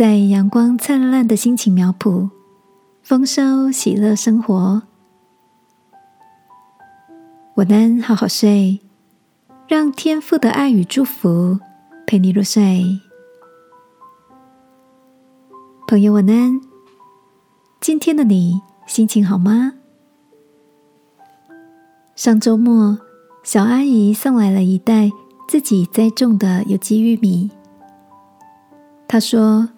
在阳光灿烂的心情苗圃，丰收喜乐生活。晚安，好好睡，让天父的爱与祝福陪你入睡。朋友，晚安。今天的你心情好吗？上周末，小阿姨送来了一袋自己栽种的有机玉米。她说。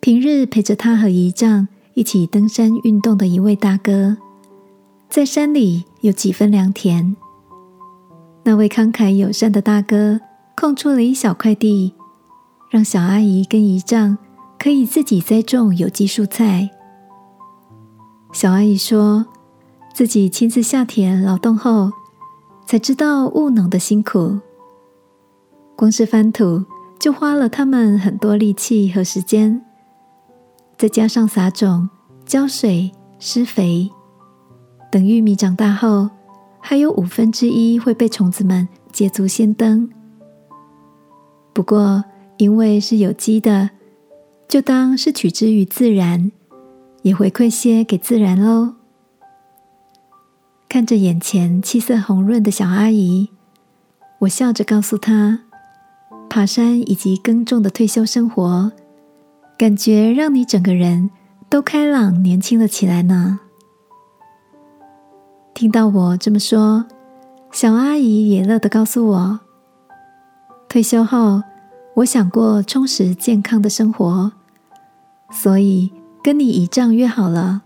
平日陪着他和姨丈一起登山运动的一位大哥，在山里有几分良田。那位慷慨友善的大哥空出了一小块地，让小阿姨跟姨丈可以自己栽种有机蔬菜。小阿姨说，自己亲自下田劳动后，才知道务农的辛苦。光是翻土就花了他们很多力气和时间。再加上撒种、浇水、施肥，等玉米长大后，还有五分之一会被虫子们捷足先登。不过，因为是有机的，就当是取之于自然，也回馈些给自然喽。看着眼前气色红润的小阿姨，我笑着告诉她，爬山以及耕种的退休生活。感觉让你整个人都开朗、年轻了起来呢。听到我这么说，小阿姨也乐得告诉我：退休后，我想过充实健康的生活，所以跟你姨丈约好了，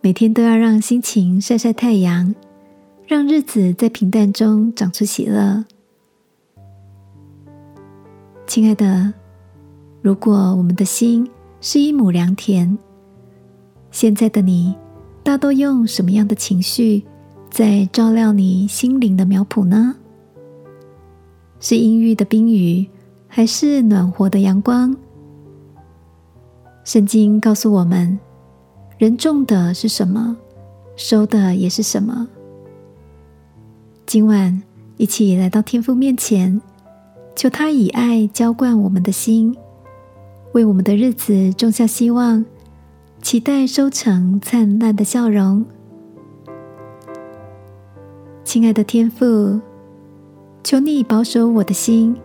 每天都要让心情晒晒太阳，让日子在平淡中长出喜乐。亲爱的。如果我们的心是一亩良田，现在的你大多用什么样的情绪在照料你心灵的苗圃呢？是阴郁的冰雨，还是暖和的阳光？圣经告诉我们，人种的是什么，收的也是什么。今晚一起来到天父面前，求他以爱浇灌我们的心。为我们的日子种下希望，期待收成灿烂的笑容。亲爱的天父，求你保守我的心，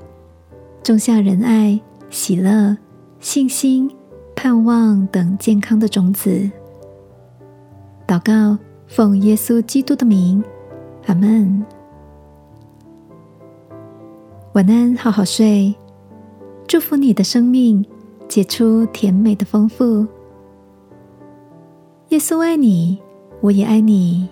种下仁爱、喜乐、信心、盼望等健康的种子。祷告，奉耶稣基督的名，阿门。晚安，好好睡。祝福你的生命。写出甜美的丰富。耶稣爱你，我也爱你。